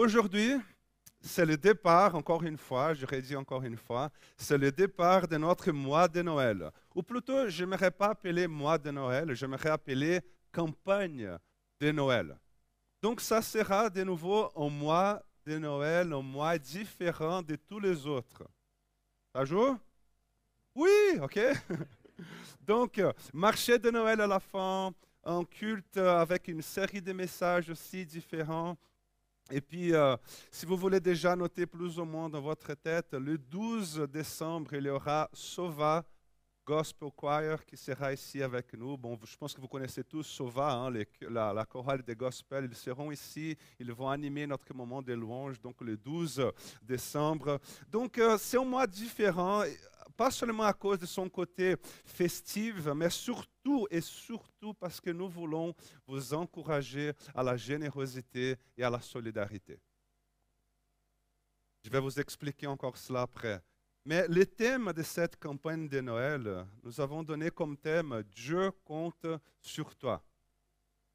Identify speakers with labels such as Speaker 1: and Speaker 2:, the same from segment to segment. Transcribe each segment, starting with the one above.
Speaker 1: aujourd'hui, c'est le départ, encore une fois, je redis encore une fois, c'est le départ de notre mois de Noël. Ou plutôt, je n'aimerais pas appeler mois de Noël, j'aimerais appeler campagne de Noël. Donc ça sera de nouveau un mois de Noël, un mois différent de tous les autres. Ça joue? Oui, ok. Donc, marché de Noël à la fin, un culte avec une série de messages aussi différents. Et puis, euh, si vous voulez déjà noter plus ou moins dans votre tête, le 12 décembre, il y aura Sova Gospel Choir qui sera ici avec nous. Bon, je pense que vous connaissez tous Sova, hein, la, chorale des gospels. Ils seront ici, ils vont animer notre moment de louange, donc le 12 décembre. Donc, euh, c'est un mois différent pas seulement à cause de son côté festif, mais surtout et surtout parce que nous voulons vous encourager à la générosité et à la solidarité. Je vais vous expliquer encore cela après. Mais le thème de cette campagne de Noël, nous avons donné comme thème Dieu compte sur toi.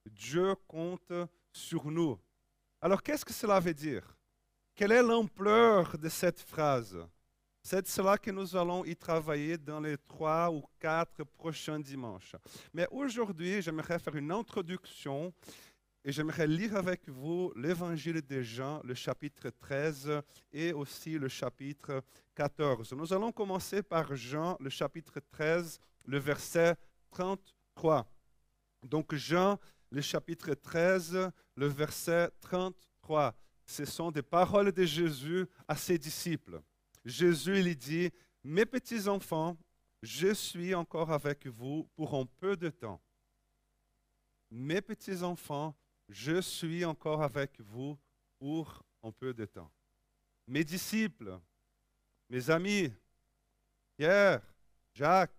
Speaker 1: Dieu compte sur nous. Alors qu'est-ce que cela veut dire? Quelle est l'ampleur de cette phrase? C'est cela que nous allons y travailler dans les trois ou quatre prochains dimanches. Mais aujourd'hui, j'aimerais faire une introduction et j'aimerais lire avec vous l'évangile de Jean, le chapitre 13 et aussi le chapitre 14. Nous allons commencer par Jean, le chapitre 13, le verset 33. Donc Jean, le chapitre 13, le verset 33. Ce sont des paroles de Jésus à ses disciples. Jésus lui dit, mes petits enfants, je suis encore avec vous pour un peu de temps. Mes petits enfants, je suis encore avec vous pour un peu de temps. Mes disciples, mes amis, Pierre, Jacques,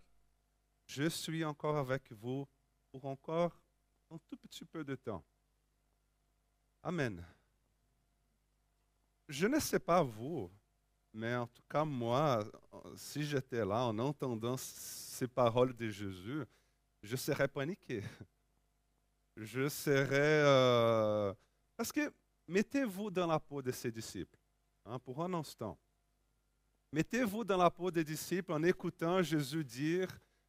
Speaker 1: je suis encore avec vous pour encore un tout petit peu de temps. Amen. Je ne sais pas vous, mais en tout cas, moi, si j'étais là en entendant ces paroles de Jésus, je serais paniqué. Je serais... Euh, parce que mettez-vous dans la peau de ses disciples, hein, pour un instant. Mettez-vous dans la peau des disciples en écoutant Jésus dire,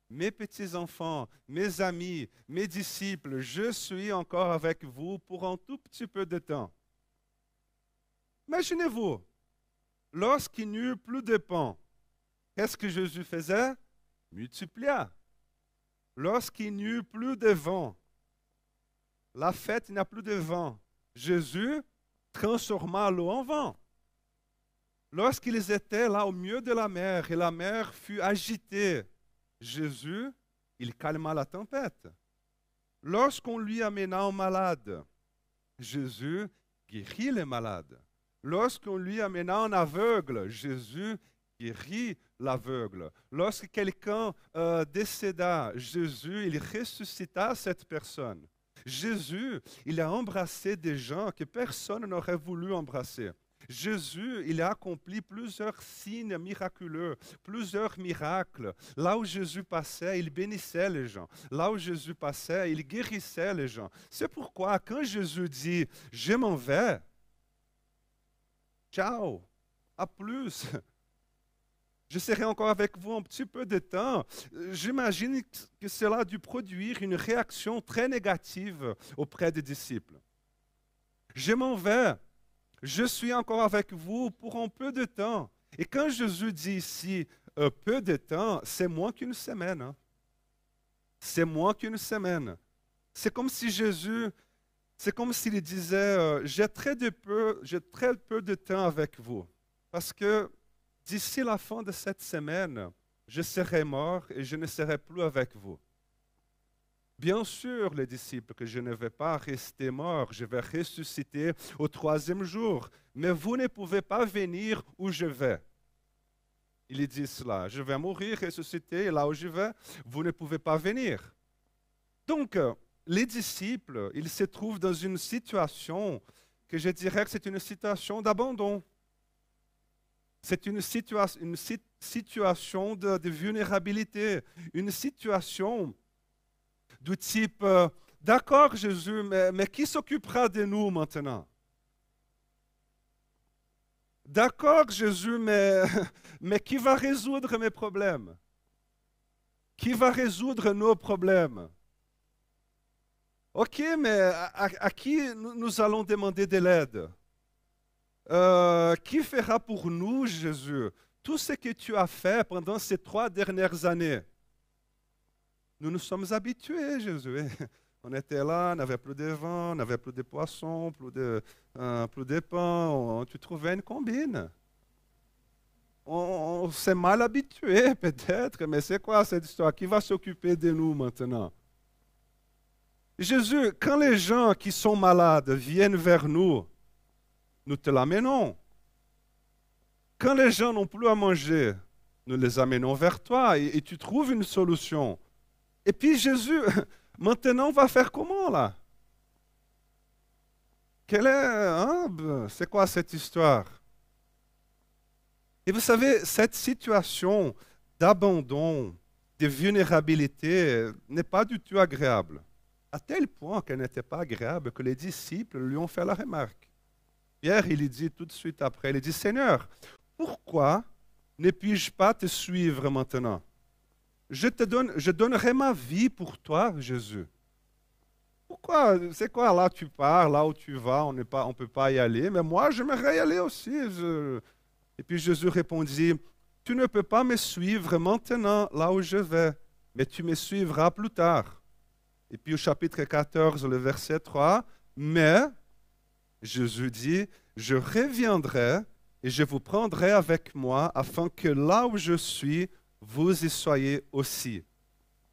Speaker 1: mes petits-enfants, mes amis, mes disciples, je suis encore avec vous pour un tout petit peu de temps. Imaginez-vous, lorsqu'il n'y eut plus de pain, qu'est-ce que Jésus faisait? Multiplia. Lorsqu'il n'y eut plus de vent, la fête, il n'y a plus de vent. Jésus transforma l'eau en vent. Lorsqu'ils étaient là au milieu de la mer et la mer fut agitée, Jésus, il calma la tempête. Lorsqu'on lui amena un malade, Jésus guérit les malades. Lorsqu'on lui amena un aveugle, Jésus guérit l'aveugle. Lorsque quelqu'un euh, décéda, Jésus, il ressuscita cette personne. Jésus, il a embrassé des gens que personne n'aurait voulu embrasser. Jésus, il a accompli plusieurs signes miraculeux, plusieurs miracles. Là où Jésus passait, il bénissait les gens. Là où Jésus passait, il guérissait les gens. C'est pourquoi quand Jésus dit, je m'en vais, Ciao, à plus. Je serai encore avec vous un petit peu de temps. J'imagine que cela a dû produire une réaction très négative auprès des disciples. Je m'en vais. Je suis encore avec vous pour un peu de temps. Et quand Jésus dit ici un peu de temps, c'est moins qu'une semaine. Hein. C'est moins qu'une semaine. C'est comme si Jésus c'est comme s'il disait, euh, j'ai très, peu, de temps avec vous, parce que d'ici la fin de cette semaine, je serai mort et je ne serai plus avec vous. Bien sûr, les disciples, que je ne vais pas rester mort, je vais ressusciter au troisième jour, mais vous ne pouvez pas venir où je vais. Il dit cela, je vais mourir, ressusciter, là où je vais, vous ne pouvez pas venir. Donc, euh, les disciples, ils se trouvent dans une situation que je dirais que c'est une situation d'abandon. C'est une, situation de, vulnérabilité, une situation du type, euh, d'accord Jésus, mais, mais qui s'occupera de nous maintenant D'accord, Jésus, mais, mais qui va résoudre mes problèmes? Qui va résoudre nos problèmes? Ok, mais à, qui nous allons demander de l'aide? Euh, Qui fera pour nous, Jésus, tout ce que tu as fait pendant ces trois dernières années? Nous nous sommes habitués, Jésus. On était là, on n'avait plus de vin, on n'avait plus de poissons, plus de, euh, plus de pain. tu trouvais une combine. On, on s'est mal habitué, peut-être, mais c'est quoi cette histoire? Qui va s'occuper de nous maintenant? Jésus, quand les gens qui sont malades viennent vers nous, nous te l'amenons. Quand les gens n'ont plus à manger, nous les amenons vers toi et, tu trouves une solution. Et puis Jésus, maintenant, on va faire comment là? Quelle est, hein, c'est quoi cette histoire? Et vous savez, cette situation d'abandon, de vulnérabilité n'est pas du tout agréable à tel point qu'elle n'était pas agréable que les disciples lui ont fait la remarque. Pierre, il dit tout de suite après, il dit, Seigneur, pourquoi ne puis-je pas te suivre maintenant? Je, te donne, je donnerai ma vie pour toi, Jésus. Pourquoi C'est quoi là tu pars, là où tu vas, on ne peut pas y aller, mais moi j'aimerais y aller aussi. Et puis Jésus répondit, tu ne peux pas me suivre maintenant là où je vais, mais tu me suivras plus tard. Et puis au chapitre 14, le verset 3, mais Jésus dit, je reviendrai et je vous prendrai avec moi afin que là où je suis, vous y soyez aussi.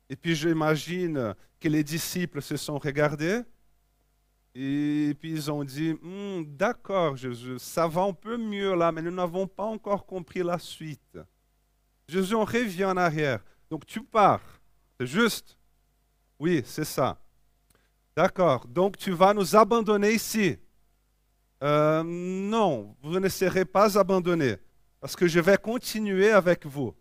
Speaker 1: Et puis j'imagine que les disciples se sont regardés et puis ils ont dit, hmm, d'accord Jésus, ça va un peu mieux là, mais nous n'avons pas encore compris la suite. Jésus, on revient en arrière. Donc tu pars, c'est juste. Oui, c'est ça. D'accord. Donc tu vas nous abandonner ici. Euh, non, vous ne serez pas abandonnés parce que je vais continuer avec vous.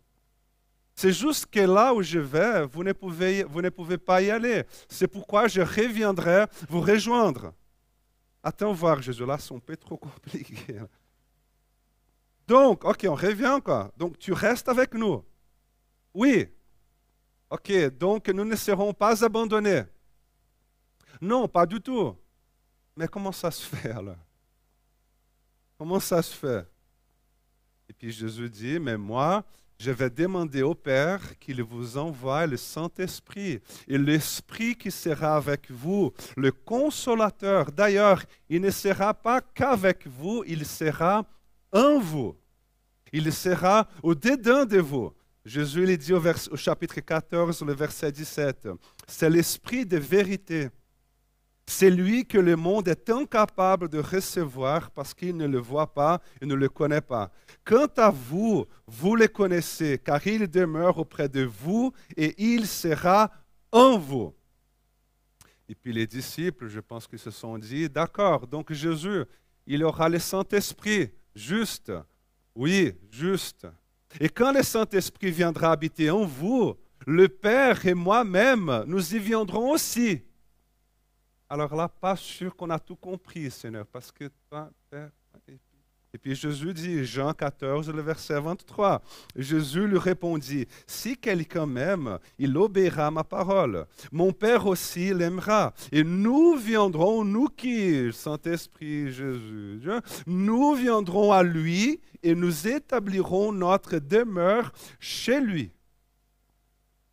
Speaker 1: C'est juste que là où je vais, vous ne pouvez, vous ne pouvez pas y aller. C'est pourquoi je reviendrai vous rejoindre. Attends voir, Jésus, là, c'est un peu trop compliqué. Donc, ok, on revient quoi. Donc, tu restes avec nous. Oui, Ok, donc nous ne serons pas abandonnés. Non, pas du tout. Mais comment ça se fait alors? Comment ça se fait? Et puis Jésus dit, mais moi, je vais demander au Père qu'il vous envoie le Saint-Esprit et l'Esprit qui sera avec vous, le consolateur. D'ailleurs, il ne sera pas qu'avec vous, il sera en vous. Il sera au-dedans de vous. Jésus lui dit au, au, chapitre 14, le verset 17, c'est l'esprit de vérité. C'est lui que le monde est incapable de recevoir parce qu'il ne le voit pas et ne le connaît pas. Quant à vous, vous le connaissez, car il demeure auprès de vous et il sera en vous. Et puis les disciples, je pense qu'ils se sont dit, d'accord, donc Jésus, il aura le Saint-Esprit, juste. Oui, juste. Et quand le Saint-Esprit viendra habiter en vous, le Père et moi-même, nous y viendrons aussi. Alors là, pas sûr qu'on a tout compris, Seigneur, parce que et puis Jésus dit, Jean 14, le verset 23, Jésus lui répondit, si quelqu'un m'aime, il obéira à ma parole. Mon Père aussi l'aimera. Et nous viendrons, nous qui, Saint-Esprit, Jésus, nous viendrons à lui et nous établirons notre demeure chez lui.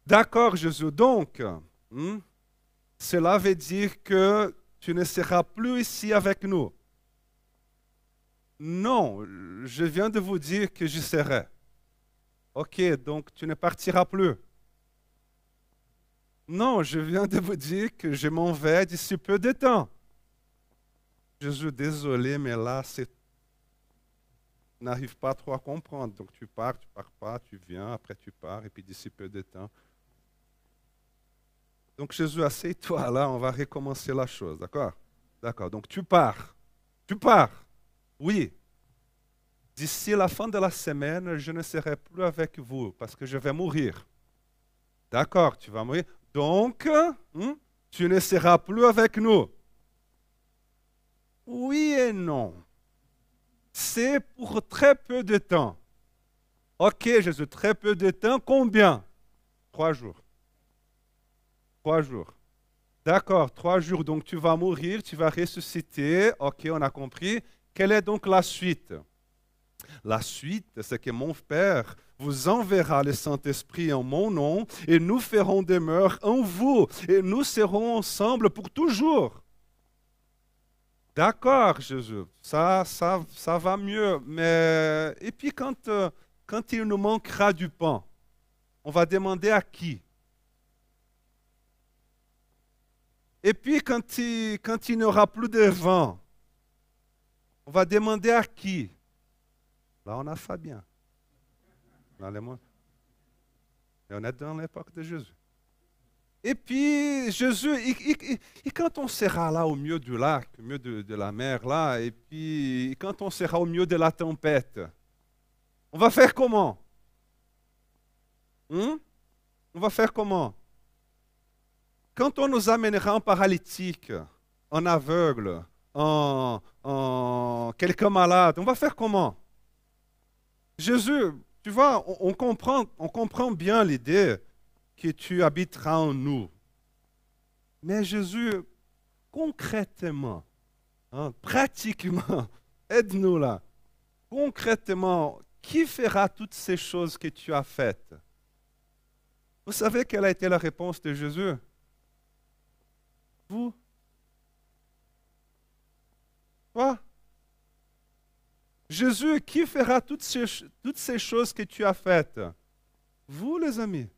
Speaker 1: D'accord, Jésus. Donc, hmm, cela veut dire que tu ne seras plus ici avec nous. Non, je viens de vous dire que je serai. Ok, donc tu ne partiras plus. Non, je viens de vous dire que je m'en vais d'ici peu de temps. Jésus, désolé, mais là, c'est n'arrive pas trop à comprendre. Donc tu pars, tu pars pas, tu viens, après tu pars, et puis d'ici peu de temps. Donc Jésus, assieds-toi là, on va recommencer la chose, d'accord? D'accord, donc tu pars. Tu pars. Oui. D'ici la fin de la semaine, je ne serai plus avec vous parce que je vais mourir. D'accord, tu vas mourir. Donc, hmm, tu ne seras plus avec nous. Oui et non. c'est pour très peu de temps. Ok, Jésus, très peu de temps, combien? Trois jours. Trois jours. D'accord, trois jours, donc tu vas mourir, tu vas ressusciter. Ok, on a compris. Quelle est donc la suite? La suite, c'est que mon Père vous enverra le Saint-Esprit en mon nom et nous ferons demeure en vous et nous serons ensemble pour toujours. D'accord, Jésus, ça, va mieux. Mais et puis quand, euh, quand il nous manquera du pain, on va demander à qui? Et puis quand il, quand il n'y aura plus de vent, on va demander à qui? Là, on a Fabien. On est dans l'époque de Jésus. Et puis Jésus, et, quand on sera là au milieu du lac, au milieu de, la mer, là, et puis quand on sera au milieu de la tempête, on va faire comment? Hein? On va faire comment? Quand on nous amènera en paralytique, en aveugle, en, quelqu'un malade, on va faire comment? Jésus, tu vois, on, comprend, on comprend bien l'idée que tu habiteras en nous. Mais Jésus, concrètement, hein, pratiquement, aide-nous là. Concrètement, qui fera toutes ces choses que tu as faites? Vous savez quelle a été la réponse de Jésus? Vous Toi Jésus, qui fera toutes ces, choses que tu as faites? Vous, les amis.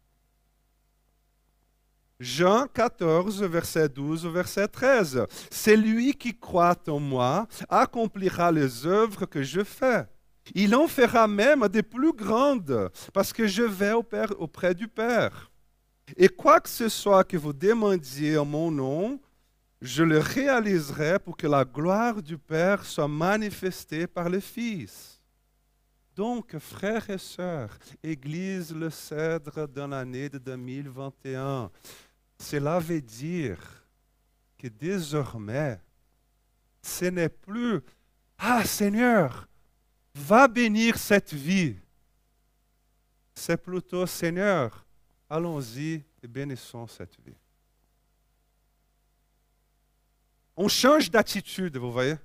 Speaker 1: Jean 14, verset 12, verset 13. C'est lui qui croit en moi accomplira les œuvres que je fais. Il en fera même des plus grandes, parce que je vais auprès du Père. Et quoi que ce soit que vous demandiez en mon nom, je le réaliserai pour que la gloire du Père soit manifestée par le Fils. Donc, frères et sœurs, Église le Cèdre dans l'année de 2021, cela veut dire que désormais, ce n'est plus Ah Seigneur, va bénir cette vie. C'est plutôt Seigneur, allons-y et bénissons cette vie. On change d'attitude, vous voyez?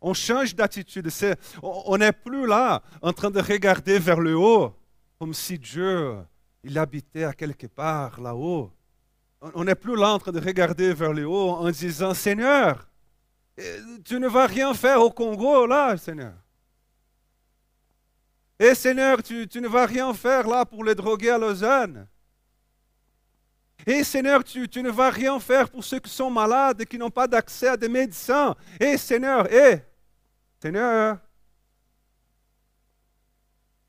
Speaker 1: On change d'attitude. on n'est plus là en train de regarder vers le haut, comme si Dieu, il habitait à quelque part là-haut. On n'est plus là en train de regarder vers le haut en disant, Seigneur, tu ne vas rien faire au Congo là, Seigneur. Et Seigneur, tu, tu ne vas rien faire là pour les droguer à Lausanne. Et Seigneur, tu, ne vas rien faire pour ceux qui sont malades et qui n'ont pas d'accès à des médecins. Et Seigneur, et Seigneur,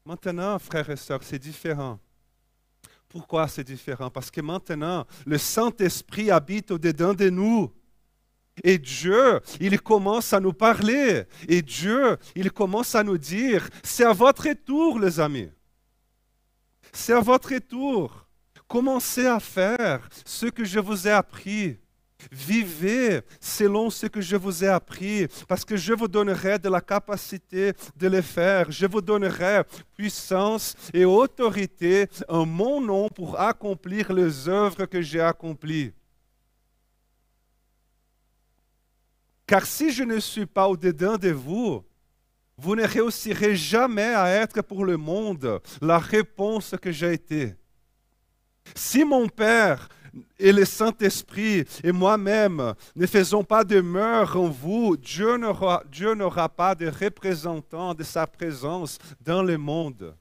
Speaker 1: maintenant, frères et sœurs, c'est différent. Pourquoi c'est différent? Parce que maintenant, le Saint-Esprit habite au-dedans de nous. Et Dieu, il commence à nous parler. Et Dieu, il commence à nous dire, c'est à votre tour, les amis. C'est à votre tour. Commencez à faire ce que je vous ai appris. Vivez selon ce que je vous ai appris, parce que je vous donnerai de la capacité de le faire. Je vous donnerai puissance et autorité en mon nom pour accomplir les œuvres que j'ai accomplies. Car si je ne suis pas au-dedans de vous, vous ne réussirez jamais à être pour le monde la réponse que j'ai été. Si mon Père et le Saint-Esprit et moi-même ne faisons pas demeure en vous, Dieu n'aura pas de représentant de sa présence dans le monde.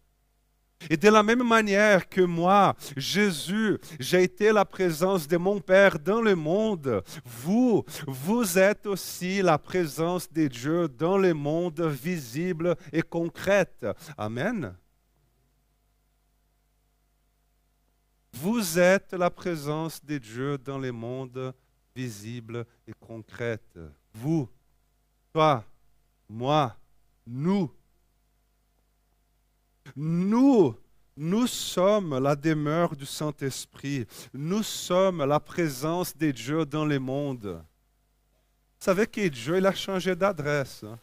Speaker 1: Et de la même manière que moi, Jésus, j'ai été la présence de mon Père dans le monde, vous, vous êtes aussi la présence de Dieu dans le monde visible et concrète. Amen. Vous êtes la présence de Dieu dans le monde visible et concret. Vous, toi, moi, nous. Nous, nous sommes la demeure du Saint-Esprit. Nous sommes la présence de Dieu dans le monde. Vous savez que Dieu, il a changé d'adresse. Hein?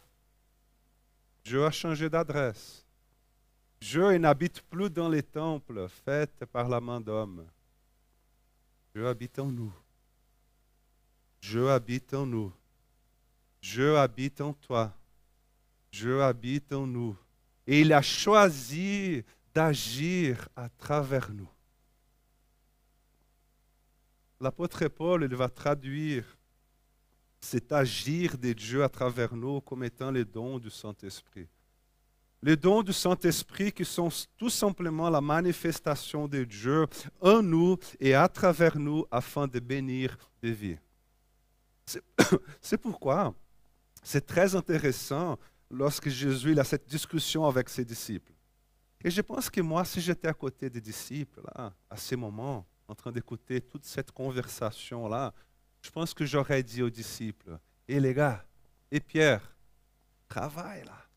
Speaker 1: Dieu a changé d'adresse. Dieu n'habite plus dans les temples faits par la main d'homme. Dieu habite en nous. Dieu habite en nous. Dieu habite en toi. Dieu habite en nous. Et il a choisi d'agir à travers nous. L'apôtre Paul, va traduire cet agir de Dieu à travers nous comme étant les dons du Saint-Esprit. Les dons du Saint-Esprit qui sont tout simplement la manifestation de Dieu en nous et à travers nous afin de bénir des vies. C'est pourquoi c'est très intéressant lorsque Jésus a cette discussion avec ses disciples. Et je pense que moi, si j'étais à côté des disciples, là, à ces moments, en train d'écouter toute cette conversation-là, je pense que j'aurais dit aux disciples, hé les gars, et Pierre, travaille là.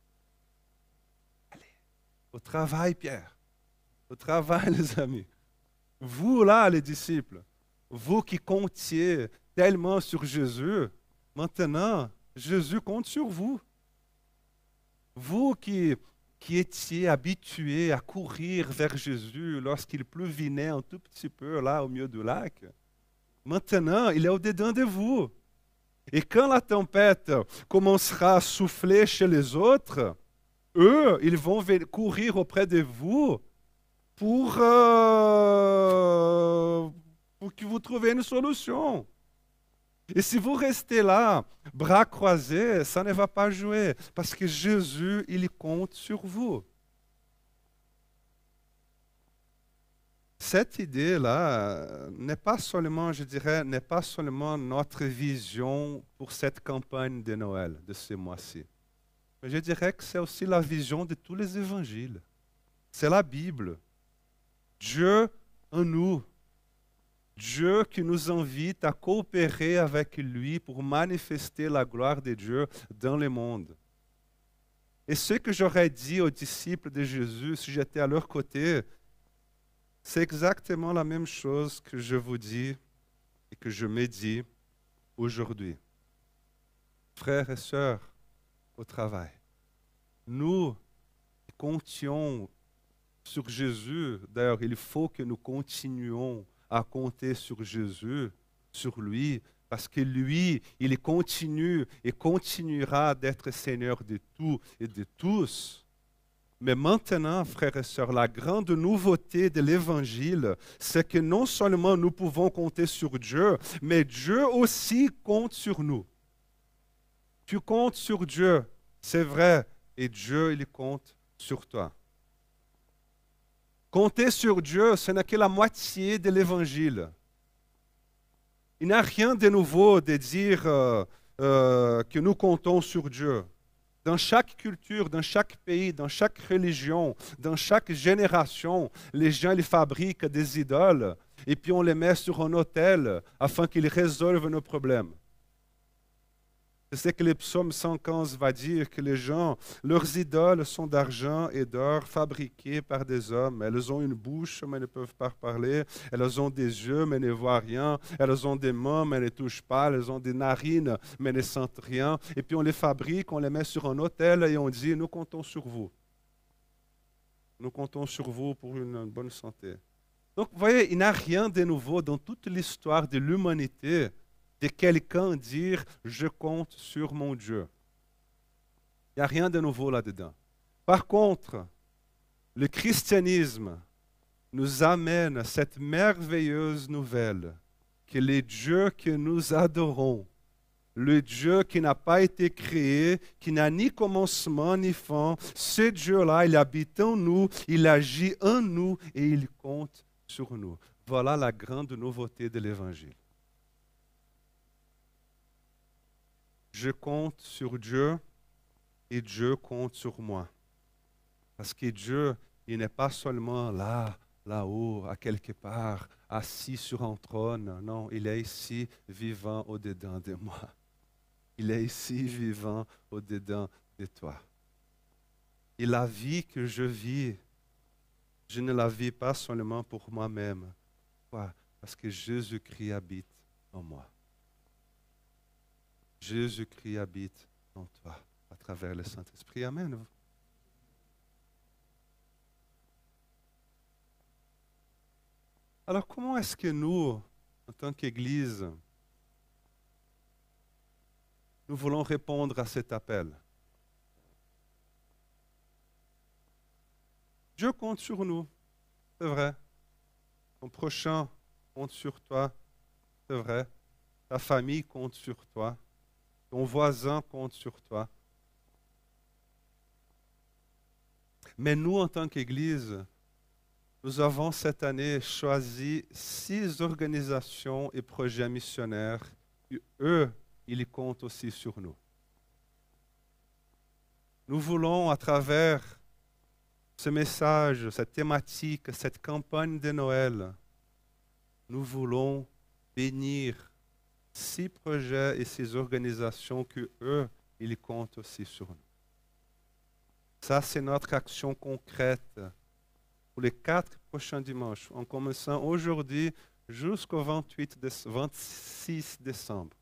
Speaker 1: Au travail, Pierre. Au travail, les amis. Vous là, les disciples, vous qui comptiez tellement sur Jésus, maintenant, Jésus compte sur vous. Vous qui, qui étiez habitués à courir vers Jésus lorsqu'il pleuvinait un tout petit peu là au milieu du lac, maintenant il est au-dedans de vous. Et quand la tempête commencera à souffler chez les autres, eux, ils vont courir auprès de vous pour, euh, pour que vous trouviez une solution. Et si vous restez là, bras croisés, ça ne va pas jouer, parce que Jésus, il compte sur vous. Cette idée-là n'est pas seulement, je dirais, n'est pas seulement notre vision pour cette campagne de Noël de ce mois-ci. Mais je dirais que c'est aussi la vision de tous les évangiles. C'est la Bible. Dieu en nous, Dieu qui nous invite à coopérer avec lui pour manifester la gloire de Dieu dans le monde. Et ce que j'aurais dit aux disciples de Jésus si j'étais à leur côté, c'est exactement la même chose que je vous dis et que je me dis aujourd'hui. Frères et sœurs au travail, nous comptions sur Jésus. D'ailleurs, il faut que nous continuions à compter sur Jésus, sur lui, parce que lui, il continue et continuera d'être Seigneur de tout et de tous. Mais maintenant, frères et sœurs, la grande nouveauté de l'Évangile, c'est que non seulement nous pouvons compter sur Dieu, mais Dieu aussi compte sur nous. Tu comptes sur Dieu, c'est vrai, et Dieu, il compte sur toi. Compter sur Dieu, ce n'est que la moitié de l'évangile. Il n'y a rien de nouveau de dire euh, euh, que nous comptons sur Dieu. Dans chaque culture, dans chaque pays, dans chaque religion, dans chaque génération, les gens fabriquent des idoles et puis on les met sur un autel afin qu'ils résolvent nos problèmes. C'est ce que le psaume 115 va dire, que les gens, leurs idoles sont d'argent et d'or fabriquées par des hommes. Elles ont une bouche, mais ne peuvent pas parler. Elles ont des yeux, mais ne voient rien. Elles ont des mains, mais ne touchent pas. Elles ont des narines, mais ne sentent rien. Et puis on les fabrique, on les met sur un autel et on dit, nous comptons sur vous. Nous comptons sur vous pour une bonne santé. Donc, vous voyez, il n'y a rien de nouveau dans toute l'histoire de l'humanité de quelqu'un dire je compte sur mon Dieu. Il n'y a rien de nouveau là-dedans. Par contre, le christianisme nous amène à cette merveilleuse nouvelle que le Dieu que nous adorons, le Dieu qui n'a pas été créé, qui n'a ni commencement ni fin, ce Dieu-là, il habite en nous, il agit en nous et il compte sur nous. Voilà la grande nouveauté de l'Évangile. Je compte sur Dieu et Dieu compte sur moi. Parce que Dieu, il n'est pas seulement là, là-haut, à quelque part, assis sur un trône. Non, il est ici vivant au-dedans de moi. Il est ici vivant au-dedans de toi. Et la vie que je vis, je ne la vis pas seulement pour moi-même. Pourquoi? Parce que Jésus-Christ habite en moi. Jésus-Christ habite en toi à travers le Saint-Esprit. Amen. Alors comment est-ce que nous, en tant qu'Église, nous voulons répondre à cet appel? Dieu compte sur nous, c'est vrai. Ton prochain compte sur toi, c'est vrai. Ta famille compte sur toi, ton voisin compte sur toi. Mais nous, en tant qu'Église, nous avons cette année choisi six organisations et projets missionnaires. Et eux, ils comptent aussi sur nous. Nous voulons, à travers ce message, cette thématique, cette campagne de Noël, nous voulons bénir six projets et six organisations que eux, ils comptent aussi sur nous. Ça, c'est notre action concrète pour les quatre prochains dimanches, en commençant aujourd'hui jusqu'au 28 26 décembre.